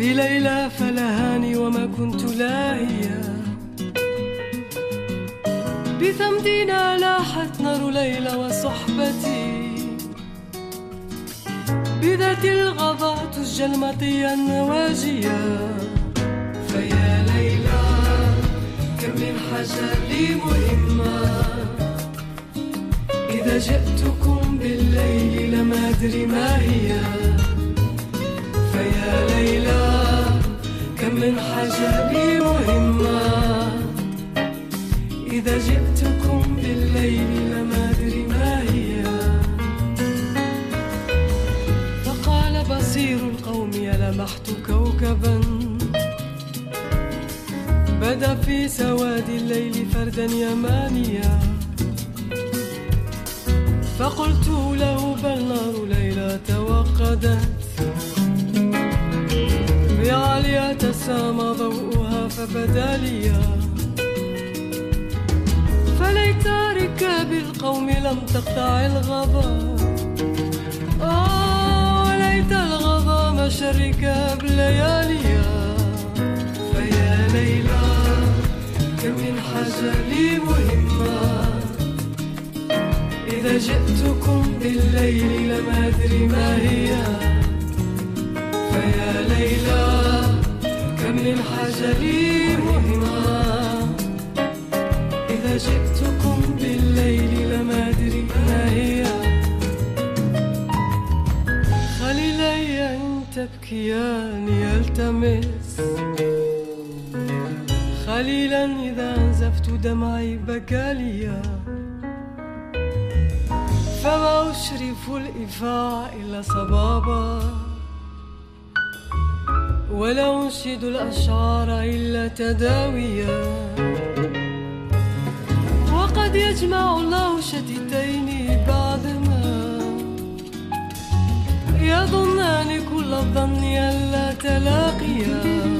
بليلى فلهاني وما كنت لاهية بثمدنا لاحت نار ليلى وصحبتي. بذات الغضا تسجى المطية النواجية. فيا ليلى كم من حاجة لي مهمة. إذا جئتكم بالليل لما أدري ما هي. فيا ليلى من حاجة لي مهمة. إذا جئتكم بالليل لما أدري ما هي. فقال بصير القوم يا لمحت كوكبا. بدا في سواد الليل فردا يمانيا فقلت له بل نار ليلى توقدت تسامى ضوءها فبدا لي فليت ركاب القوم لم تقطع الغضا آه وليت الغضا مشى الركاب لياليا فيا ليلى كم من حاجة لي مهمة. إذا جئتكم بالليل لما أدري ما هي. فيا ليلى حاجة لي مهمة إذا جئتكم بالليل لما أدري ما هي. خليلي تبكيان يلتمس خليلا إذا أنزفت دمعي بكاليا. فما أشرف الإفاع إلا صبابا. ولا أنشد الأشعار إلا تداويا. وقد يجمع الله شتيتين بعدما يظنان كل الظن ألا تلاقيا.